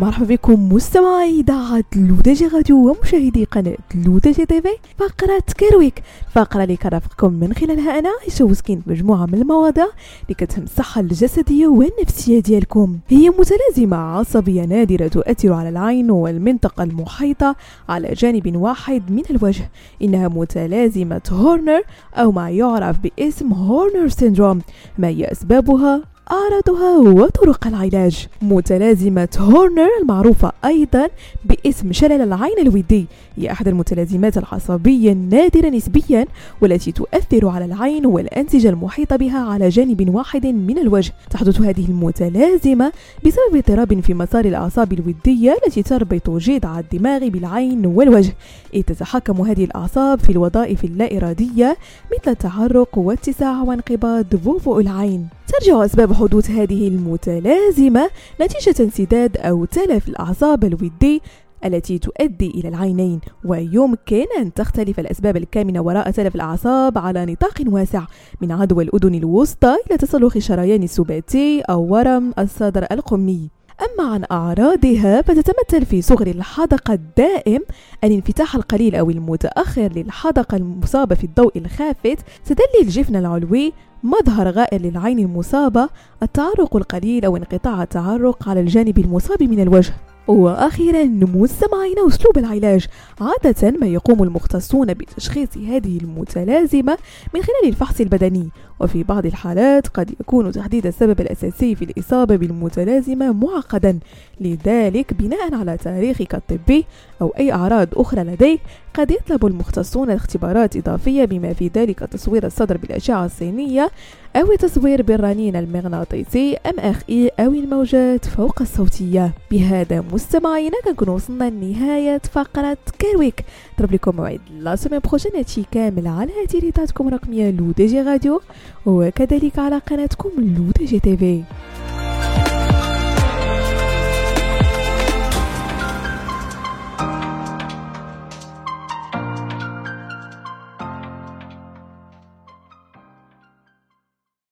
مرحبا بكم مستمعي إذاعة L'ODJ Radio ومشاهدي قناة L'ODJ TV. فقرة Care Week الفقره اللي كرافقكم من خلالها أنا عايشه وسكين مجموعة من المواضيع اللي كتهم الصحة الجسدية والنفسية ديالكم. هي متلازمة عصبية نادرة تؤثر على العين والمنطقة المحيطة على جانب واحد من الوجه. إنها متلازمة هورنر أو ما يعرف باسم Horner syndrome ما هي أسبابها؟ أعراضها وطرق العلاج. متلازمة هورنر المعروفة أيضا باسم شلل العين الودي. هي أحد المتلازمات العصبية النادرة نسبيا والتي تؤثر على العين والأنسجة المحيطة بها على جانب واحد من الوجه. تحدث هذه المتلازمة بسبب اضطراب في مسار الأعصاب الودية التي تربط جذع الدماغ بالعين والوجه. إذ تتحكم هذه الأعصاب في الوظائف اللا إرادية مثل التحرك واتساع وانقباض فوفو العين. ترجع أسباب حدوث هذه المتلازمة نتيجة انسداد أو تلف الأعصاب الودي التي تؤدي إلى العينين ويمكن أن تختلف الأسباب الكامنة وراء تلف الأعصاب على نطاق واسع من عدوى الأذن الوسطى إلى تصلخ الشريان السباتي أو ورم الصدر القمي. أما عن أعراضها فتتمثل في صغر الحدقة الدائم الانفتاح القليل أو المتأخر للحدقة المصابة في الضوء الخافت تدلي الجفن العلوي مظهر غائر للعين المصابة التعرق القليل أو انقطاع التعرق على الجانب المصاب من الوجه. وأخيرا مستمعينا اسلوب العلاج. عادة ما يقوم المختصون بتشخيص هذه المتلازمة من خلال الفحص البدني. وفي بعض الحالات قد يكون تحديد السبب الأساسي في الإصابة بالمتلازمة معقدا. لذلك بناء على تاريخك الطبي أو أي أعراض أخرى لديك قد يطلب المختصون اختبارات إضافية بما في ذلك تصوير الصدر بالأشعة الصينية أو تصوير بالرنين المغناطيسي MRI أو الموجات فوق الصوتية. بهذا مستمعينا كنكون وصلنا لنهاية فقرة Care Week ضرب لكم موعد la semaine prochaine هادشي كامل على هاتي رقمية L'ODJ Radio وكذلك على قناتكم L'ODJ TV.